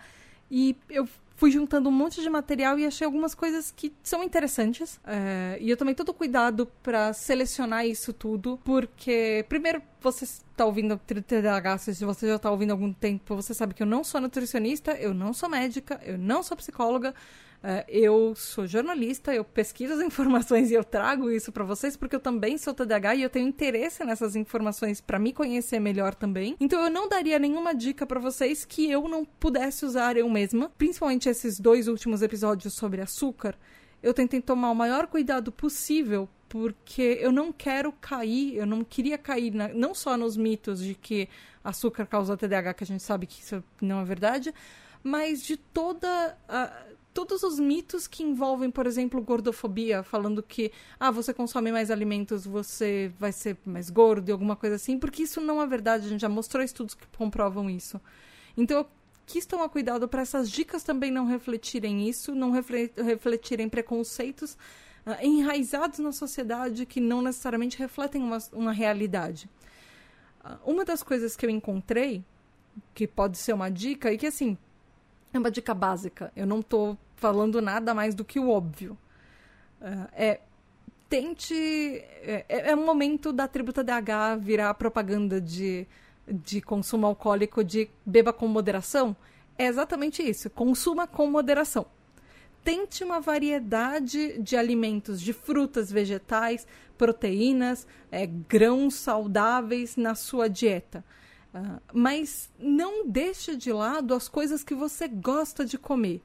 E eu fui juntando um monte de material e achei algumas coisas que são interessantes. É, e eu tomei todo cuidado para selecionar isso tudo, porque, primeiro, você está ouvindo TDAH, se você já está ouvindo há algum tempo, você sabe que eu não sou nutricionista, eu não sou médica, eu não sou psicóloga. Uh, eu sou jornalista, eu pesquiso as [laughs] informações e eu trago isso para vocês porque eu também sou TDAH e eu tenho interesse nessas informações para me conhecer melhor também. Então eu não daria nenhuma dica para vocês que eu não pudesse usar eu mesma, principalmente esses dois últimos episódios sobre açúcar. Eu tentei tomar o maior cuidado possível porque eu não quero cair, eu não queria cair na, não só nos mitos de que açúcar causa TDAH, que a gente sabe que isso não é verdade, mas de toda a todos os mitos que envolvem, por exemplo, gordofobia, falando que ah, você consome mais alimentos, você vai ser mais gordo e alguma coisa assim, porque isso não é verdade, a gente já mostrou estudos que comprovam isso. Então eu quis tomar cuidado para essas dicas também não refletirem isso, não refletirem preconceitos uh, enraizados na sociedade que não necessariamente refletem uma, uma realidade. Uh, uma das coisas que eu encontrei, que pode ser uma dica, e que assim, é uma dica básica. Eu não estou falando nada mais do que o óbvio. Uh, é tente. É, é, é um momento da tributa DH virar propaganda de, de consumo alcoólico de beba com moderação. É exatamente isso. Consuma com moderação. Tente uma variedade de alimentos, de frutas, vegetais, proteínas, é, grãos saudáveis na sua dieta. Mas não deixe de lado as coisas que você gosta de comer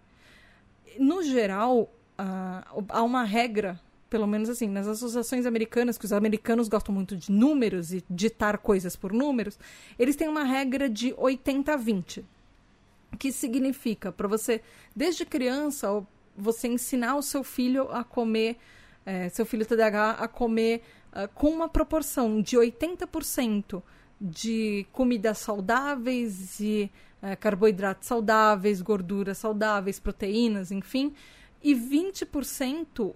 no geral, uh, há uma regra, pelo menos assim, nas associações americanas, que os americanos gostam muito de números e ditar coisas por números, eles têm uma regra de 80-20. Que significa, para você, desde criança, você ensinar o seu filho a comer, é, seu filho TDAH a comer uh, com uma proporção de 80% de comidas saudáveis e é, carboidratos saudáveis, gorduras saudáveis, proteínas, enfim, e 20%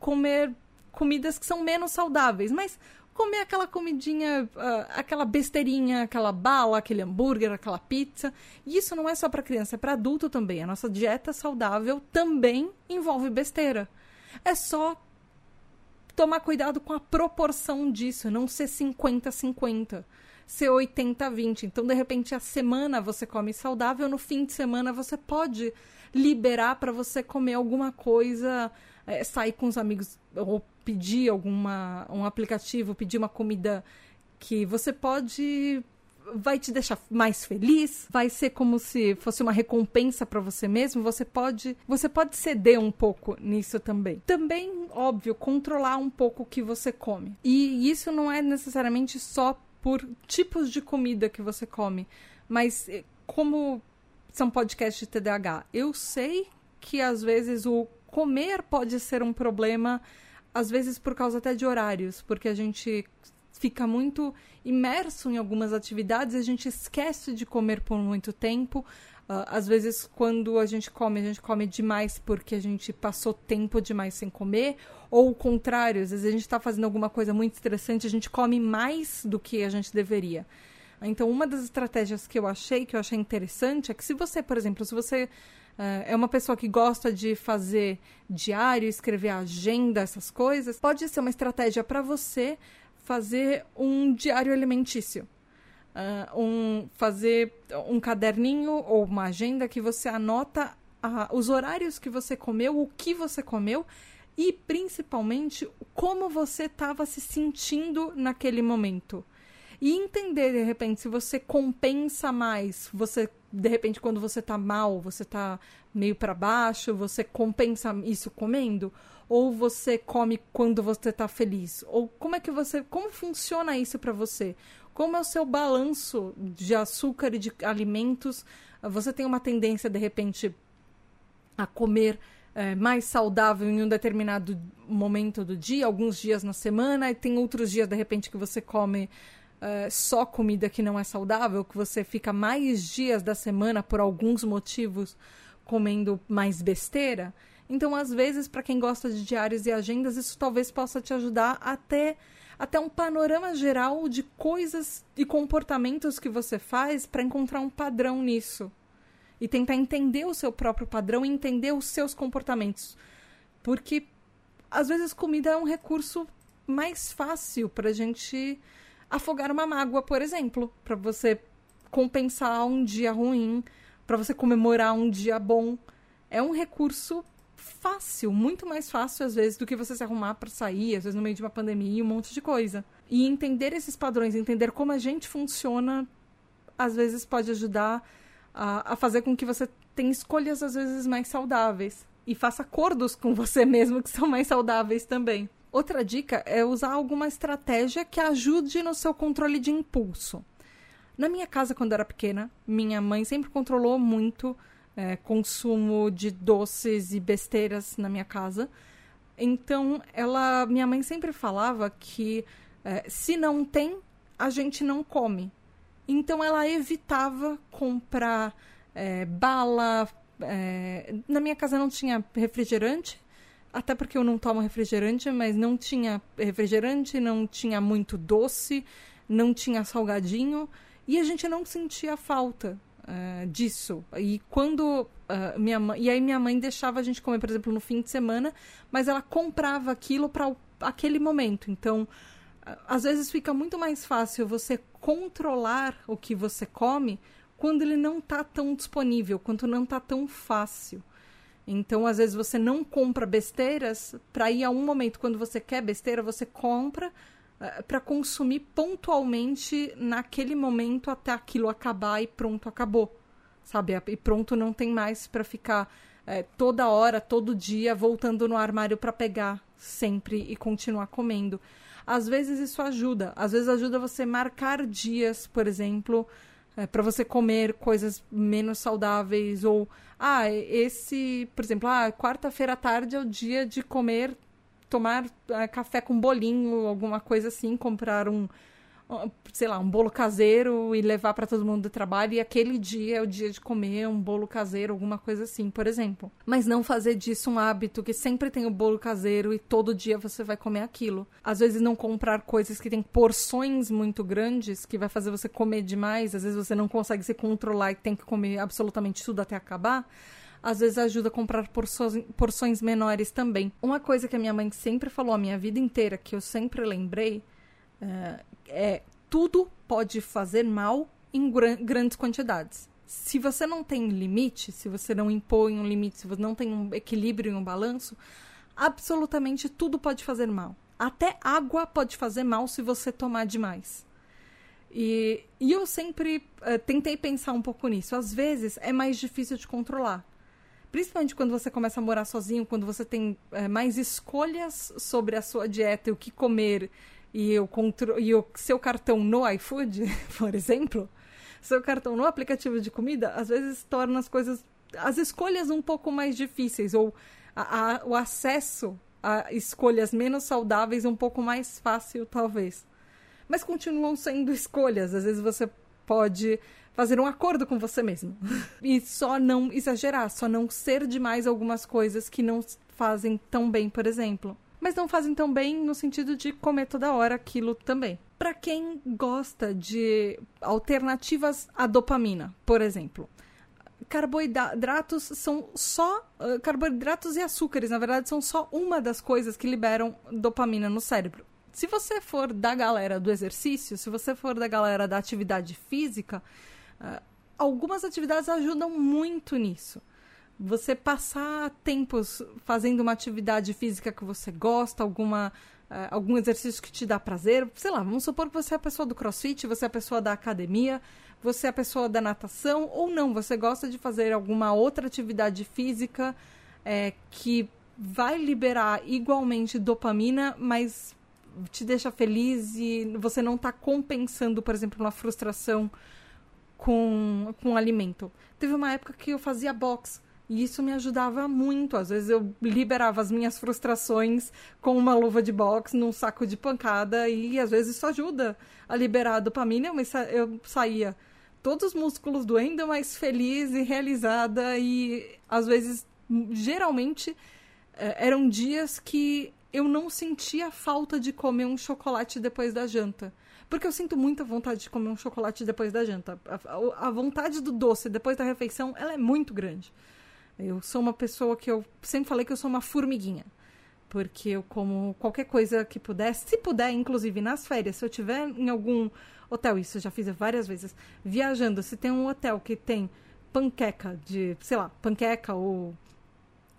comer comidas que são menos saudáveis, mas comer aquela comidinha, uh, aquela besteirinha, aquela bala, aquele hambúrguer, aquela pizza. E isso não é só para criança, é para adulto também. A nossa dieta saudável também envolve besteira. É só tomar cuidado com a proporção disso, não ser 50-50 ser 80-20. Então, de repente, a semana você come saudável, no fim de semana você pode liberar para você comer alguma coisa, é, sair com os amigos ou pedir alguma um aplicativo, pedir uma comida que você pode vai te deixar mais feliz, vai ser como se fosse uma recompensa para você mesmo, você pode, você pode ceder um pouco nisso também. Também, óbvio, controlar um pouco o que você come. E isso não é necessariamente só por tipos de comida que você come. Mas eh, como são podcasts de TDAH, eu sei que às vezes o comer pode ser um problema, às vezes por causa até de horários, porque a gente fica muito imerso em algumas atividades a gente esquece de comer por muito tempo. Uh, às vezes, quando a gente come, a gente come demais porque a gente passou tempo demais sem comer, ou o contrário, às vezes a gente está fazendo alguma coisa muito estressante, a gente come mais do que a gente deveria. Então, uma das estratégias que eu achei, que eu achei interessante, é que se você, por exemplo, se você uh, é uma pessoa que gosta de fazer diário, escrever agenda, essas coisas, pode ser uma estratégia para você fazer um diário alimentício uh, um, fazer um caderninho ou uma agenda que você anota uh, os horários que você comeu, o que você comeu e principalmente como você estava se sentindo naquele momento. E entender, de repente, se você compensa mais, você, de repente, quando você tá mal, você tá meio para baixo, você compensa isso comendo? Ou você come quando você tá feliz? Ou como é que você. Como funciona isso para você? Como é o seu balanço de açúcar e de alimentos? Você tem uma tendência, de repente, a comer é, mais saudável em um determinado momento do dia, alguns dias na semana, e tem outros dias, de repente, que você come é, só comida que não é saudável, que você fica mais dias da semana, por alguns motivos, comendo mais besteira. Então, às vezes, para quem gosta de diários e agendas, isso talvez possa te ajudar até até um panorama geral de coisas e comportamentos que você faz para encontrar um padrão nisso e tentar entender o seu próprio padrão e entender os seus comportamentos. Porque às vezes comida é um recurso mais fácil para a gente afogar uma mágoa, por exemplo, para você compensar um dia ruim, para você comemorar um dia bom. É um recurso fácil, muito mais fácil às vezes do que você se arrumar para sair, às vezes no meio de uma pandemia e um monte de coisa. E entender esses padrões, entender como a gente funciona, às vezes pode ajudar a, a fazer com que você tenha escolhas às vezes mais saudáveis e faça acordos com você mesmo que são mais saudáveis também. Outra dica é usar alguma estratégia que ajude no seu controle de impulso. Na minha casa, quando era pequena, minha mãe sempre controlou muito é, consumo de doces e besteiras na minha casa. Então, ela, minha mãe sempre falava que é, se não tem, a gente não come. Então ela evitava comprar é, bala. É, na minha casa não tinha refrigerante, até porque eu não tomo refrigerante, mas não tinha refrigerante, não tinha muito doce, não tinha salgadinho e a gente não sentia falta uh, disso. E quando uh, minha mãe, e aí minha mãe deixava a gente comer, por exemplo, no fim de semana, mas ela comprava aquilo para aquele momento. Então às vezes fica muito mais fácil você controlar o que você come quando ele não está tão disponível, quando não está tão fácil. Então, às vezes você não compra besteiras para ir a um momento quando você quer besteira, você compra para consumir pontualmente naquele momento até aquilo acabar e pronto, acabou. Sabe? E pronto, não tem mais para ficar uh, toda hora, todo dia voltando no armário para pegar sempre e continuar comendo. Às vezes isso ajuda. Às vezes ajuda você marcar dias, por exemplo, é, para você comer coisas menos saudáveis. Ou, ah, esse, por exemplo, ah, quarta-feira à tarde é o dia de comer, tomar é, café com bolinho, alguma coisa assim, comprar um sei lá, um bolo caseiro e levar para todo mundo do trabalho e aquele dia é o dia de comer um bolo caseiro, alguma coisa assim, por exemplo. Mas não fazer disso um hábito que sempre tem o bolo caseiro e todo dia você vai comer aquilo. Às vezes não comprar coisas que têm porções muito grandes que vai fazer você comer demais, às vezes você não consegue se controlar e tem que comer absolutamente tudo até acabar às vezes ajuda a comprar porções, menores também. Uma coisa que a minha mãe sempre falou a minha vida inteira, que eu sempre lembrei, uh, é tudo pode fazer mal em grandes quantidades. Se você não tem limite, se você não impõe um limite, se você não tem um equilíbrio e um balanço, absolutamente tudo pode fazer mal. Até água pode fazer mal se você tomar demais. E, e eu sempre uh, tentei pensar um pouco nisso. Às vezes é mais difícil de controlar. Principalmente quando você começa a morar sozinho, quando você tem uh, mais escolhas sobre a sua dieta e o que comer e o, contro e o seu cartão no iFood, [laughs] por exemplo, seu cartão no aplicativo de comida, às vezes torna as coisas, as escolhas um pouco mais difíceis, ou a, a, o acesso a escolhas menos saudáveis um pouco mais fácil, talvez. Mas continuam sendo [laughs] escolhas. Às vezes você pode fazer um acordo com você mesmo. [laughs] e só não exagerar, só não ser demais algumas coisas que não fazem tão bem, por exemplo mas não fazem tão bem no sentido de comer toda hora aquilo também. Para quem gosta de alternativas à dopamina, por exemplo, carboidratos são só uh, carboidratos e açúcares, na verdade, são só uma das coisas que liberam dopamina no cérebro. Se você for da galera do exercício, se você for da galera da atividade física, uh, algumas atividades ajudam muito nisso você passar tempos fazendo uma atividade física que você gosta, alguma uh, algum exercício que te dá prazer. Sei lá, vamos supor que você é a pessoa do crossfit, você é a pessoa da academia, você é a pessoa da natação, ou não, você gosta de fazer alguma outra atividade física é, que vai liberar igualmente dopamina, mas te deixa feliz e você não está compensando, por exemplo, uma frustração com, com alimento. Teve uma época que eu fazia boxe e isso me ajudava muito. Às vezes eu liberava as minhas frustrações com uma luva de boxe num saco de pancada e às vezes isso ajuda a liberar a dopamina. Eu saía todos os músculos doendo, mas feliz e realizada e às vezes, geralmente, eh, eram dias que eu não sentia falta de comer um chocolate depois da janta. Porque eu sinto muita vontade de comer um chocolate depois da janta. A, a, vontade do doce depois da refeição, ela é muito grande. Eu sou uma pessoa que eu sempre falei que eu sou uma formiguinha. Porque eu como qualquer coisa que puder, se puder, inclusive nas férias, se eu tiver em algum hotel, isso eu já fiz várias vezes, viajando, se tem um hotel que tem panqueca de, sei lá, panqueca ou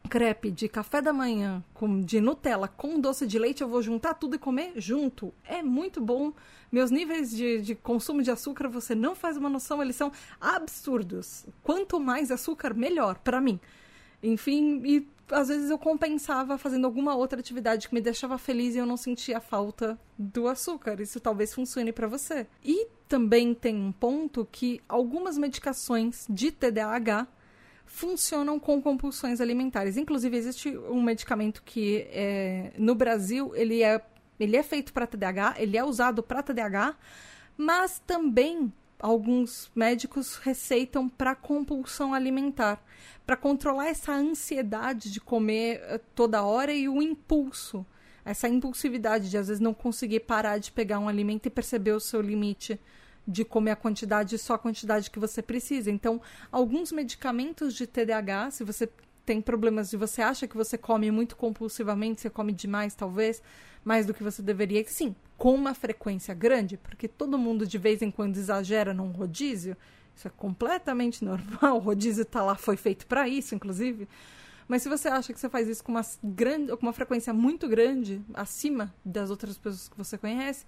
crepe de café da manhã com de Nutella com doce de leite, eu vou juntar tudo e comer junto. É muito bom. Meus níveis de, de consumo de açúcar, você não faz uma noção, eles são absurdos. Quanto mais açúcar, melhor para mim. Enfim, e às vezes eu compensava fazendo alguma outra atividade que me deixava feliz e eu não sentia falta do açúcar. Isso talvez funcione para você. E também tem um ponto que algumas medicações de TDAH funcionam com compulsões alimentares. Inclusive, existe um medicamento que é, no Brasil ele é, ele é feito para TDAH, ele é usado para TDAH, mas também alguns médicos receitam para compulsão alimentar, para controlar essa ansiedade de comer eh, toda hora e o impulso, essa impulsividade de às vezes não conseguir parar de pegar um alimento e perceber o seu limite de comer a quantidade, só a quantidade que você precisa. Então, alguns medicamentos de TDAH, se você tem problemas de você acha que você come muito compulsivamente, você come demais, talvez, mais do que você deveria, sim, com uma frequência grande, porque todo mundo de vez em quando exagera num rodízio, isso é completamente [laughs] normal, o rodízio tá lá, foi feito para isso, inclusive. Mas se você acha que você faz isso com uma, grande, com uma frequência muito grande, acima das outras pessoas que você conhece,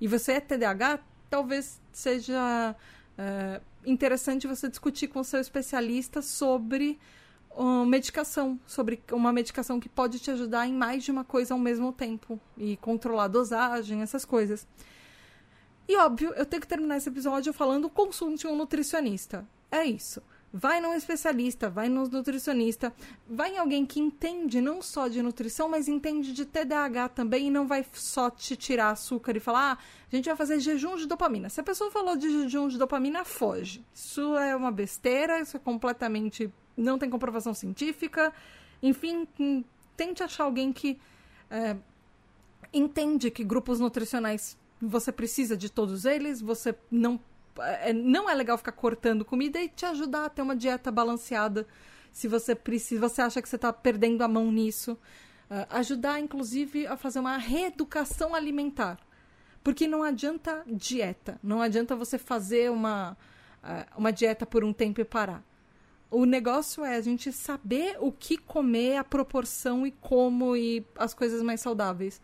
e você é TDAH, talvez seja é, interessante você discutir com o seu especialista sobre uh, medicação, sobre uma medicação que pode te ajudar em mais de uma coisa ao mesmo tempo e controlar a dosagem, essas coisas. E óbvio, eu tenho que terminar esse episódio falando consulte um nutricionista. É isso. Vai num especialista, vai num nutricionista, vai em alguém que entende não só de nutrição, mas entende de TDAH também e não vai só te tirar açúcar e falar, ah, a gente vai fazer jejum de dopamina. Se a pessoa falou de jejum de dopamina, foge. Isso é uma besteira, isso é completamente. não tem comprovação científica. Enfim, hum, tente achar alguém que é, entende que grupos nutricionais você precisa de todos eles, você não não é legal ficar cortando comida e te ajudar a ter uma dieta balanceada se você precisa, você acha que você está perdendo a mão nisso. Uh, ajudar, inclusive, a fazer uma reeducação alimentar. Porque não adianta dieta, não adianta você fazer uma, uh, uma dieta por um tempo e parar. O negócio é a gente saber o que comer, a proporção e como e as coisas mais saudáveis.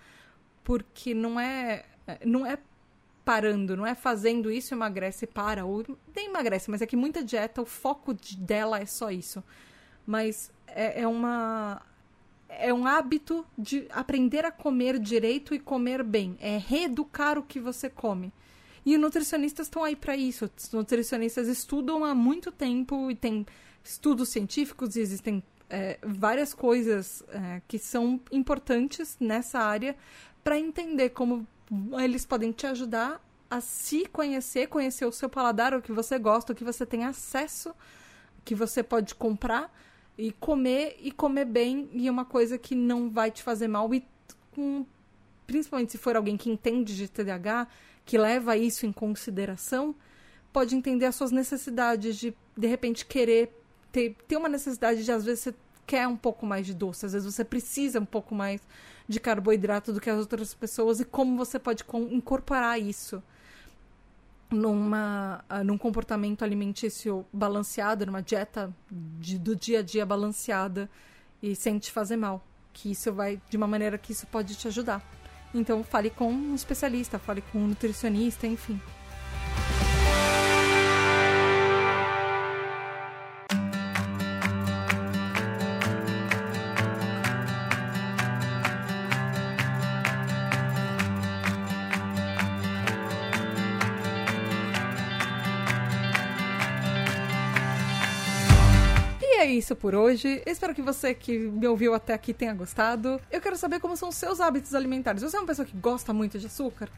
Porque não é, não é parando, não é fazendo isso emagrece para, ou nem emagrece, mas é que muita dieta, o foco de, dela é só isso. Mas é, é uma. É um hábito de aprender a comer direito e comer bem. É reeducar o que você come. E nutricionistas estão aí para isso. Os nutricionistas estudam há muito tempo e tem estudos científicos, e existem é, várias coisas é, que são importantes nessa área para entender como eles podem te ajudar a se conhecer, conhecer o seu paladar, o que você gosta, o que você tem acesso, que você pode comprar e comer e comer bem e é uma coisa que não vai te fazer mal. E com, principalmente se for alguém que entende de TDAH, que leva isso em consideração, pode entender as suas necessidades de de repente querer ter, ter uma necessidade de às vezes você quer um pouco mais de doce, às vezes você precisa um pouco mais de carboidrato do que as outras pessoas e como você pode incorporar isso numa, uh, num comportamento alimentício balanceado, numa dieta de, do dia a dia balanceada e sem te fazer mal. Que isso vai, de uma maneira que isso pode te ajudar. Então fale com um especialista, fale com um nutricionista, enfim. Por hoje. Espero que você que me ouviu até aqui tenha gostado. Eu quero saber como são os seus hábitos alimentares. Você é uma pessoa que gosta muito de açúcar?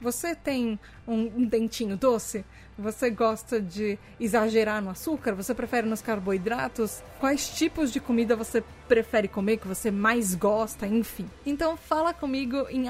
Você tem um, um, dentinho doce? Você gosta de exagerar no açúcar? Você prefere nos carboidratos? Quais tipos de comida você prefere comer, que você mais gosta, enfim? Então fala comigo em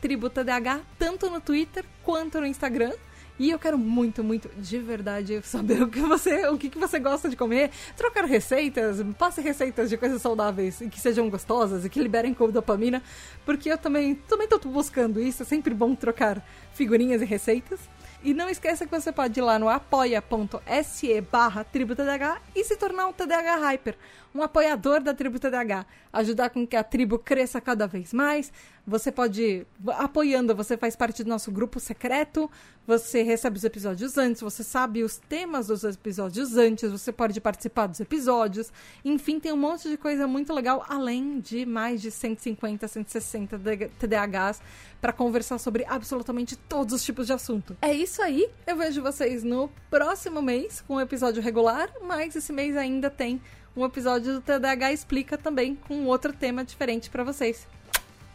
tributadh, tanto no Twitter quanto no Instagram. E eu quero muito, muito, de verdade, saber [laughs] o que você, o que, que você gosta de comer. Trocar receitas, passe receitas de coisas saudáveis e que sejam gostosas e que liberem com dopamina, porque eu também, também tô buscando isso. É sempre bom trocar figurinhas e receitas. E não esqueça que você pode ir lá no apoia.se barra TribuTDH e se tornar um TDH Hyper, um apoiador da Tribo TDH, ajudar com que a tribo cresça cada vez mais. Você pode, apoiando, você faz parte do nosso grupo secreto, você recebe os episódios antes, você sabe os temas dos episódios antes, você pode participar dos episódios. Enfim, tem um monte de coisa muito legal, além de mais de 150, 160 TDAHs para conversar sobre absolutamente todos os tipos de assunto. É isso aí. Eu vejo vocês no próximo mês com um episódio regular, mas esse mês ainda tem um episódio do TDAH Explica também com outro tema diferente para vocês.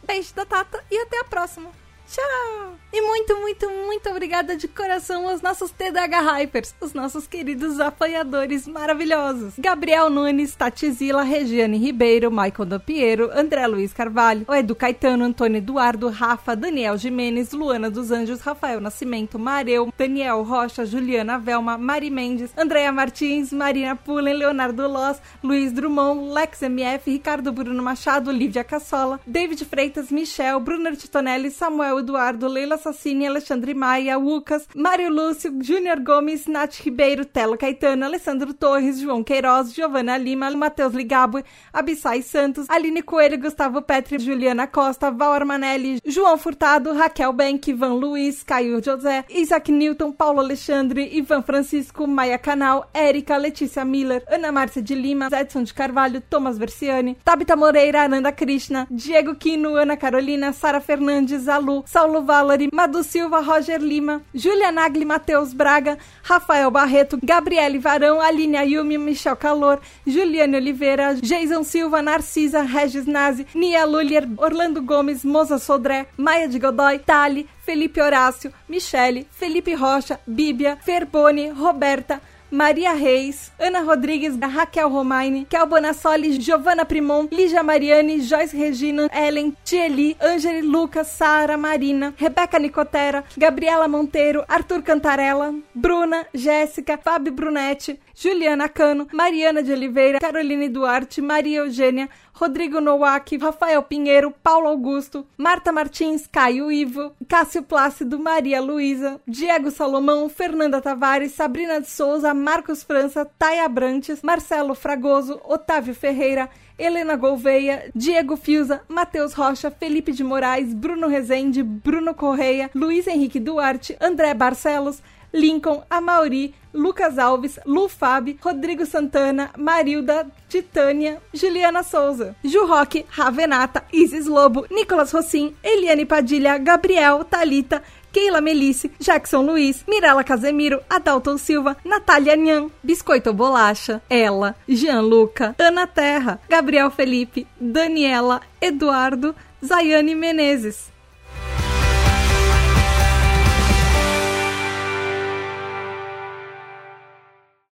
Beijo da Tata e até a próxima! Tchau! E muito, muito, muito obrigada de coração aos nossos TDH Hypers, os nossos queridos apoiadores maravilhosos. Gabriel Nunes, Tati Zila, Regiane Ribeiro, Michael Dopiero, André Luiz Carvalho, o Edu Caetano, Antônio Eduardo, Rafa, Daniel Jimenez, Luana dos Anjos, Rafael Nascimento, Mareu, Daniel Rocha, Juliana Velma, Mari Mendes, Andréa Martins, Marina Pullen, Leonardo Loss, Luiz Drummond, Lex MF, Ricardo Bruno Machado, Lívia Cassola, David Freitas, Michel, Brunner Titonelli, Samuel Eduardo, Leila Sassini, Alexandre Maia, Lucas, Mário Lúcio, Júnior Gomes, Nath Ribeiro, Telo Caetano, Alessandro Torres, João Queiroz, Giovana Lima, Matheus Ligabo, Abissai Santos, Aline Coelho, Gustavo Petri, Juliana Costa, Val Armanelli, João Furtado, Raquel Benck, Ivan Luiz, Caio José, Isaac Newton, Paulo Alexandre, Ivan Francisco, Maia Canal, Érica, Letícia Miller, Ana Márcia de Lima, Edson de Carvalho, Thomas Versiani, Tabita Moreira, Ananda Krishna, Diego Quino, Ana Carolina, Sara Fernandes, Alu, Saulo Valori, Madu Silva, Roger Lima, Julia Nagli, Matheus Braga, Rafael Barreto, Gabriele Varão, Aline Ayumi, Michel Calor, Juliane Oliveira, Jason Silva, Narcisa, Regis Nazi, Nia Lulier, Orlando Gomes, Moza Sodré, Maia de Godoy, Tali, Felipe Horácio, Michele, Felipe Rocha, Bíblia, Ferboni, Roberta, Maria Reis, Ana Rodrigues, Raquel Romaine, Kel Bonassoli, Giovanna Primon, Lígia Mariani, Joyce Regina, Ellen, Tieli, Angeli Lucas, Sara Marina, Rebeca Nicotera, Gabriela Monteiro, Arthur Cantarella, Bruna, Jéssica, Fábio Brunetti, Juliana Cano, Mariana de Oliveira, Caroline Duarte, Maria Eugênia, Rodrigo Nowak, Rafael Pinheiro, Paulo Augusto, Marta Martins, Caio Ivo, Cássio Plácido, Maria Luísa, Diego Salomão, Fernanda Tavares, Sabrina de Souza, Marcos França, Taia Brantes, Marcelo Fragoso, Otávio Ferreira, Helena Gouveia, Diego Fiuza, Matheus Rocha, Felipe de Moraes, Bruno Rezende, Bruno Correia, Luiz Henrique Duarte, André Barcelos, Lincoln, Amauri, Lucas Alves, Lu Fab, Rodrigo Santana, Marilda, Titânia, Juliana Souza, Ju Roque, Ravenata, Isis Lobo, Nicolas Rossim, Eliane Padilha, Gabriel, Talita, Keila Melice, Jackson Luiz, Mirela Casemiro, Adalton Silva, Natália Nhan, Biscoito Bolacha, Ela, Gianluca, Ana Terra, Gabriel Felipe, Daniela, Eduardo, Zayane Menezes.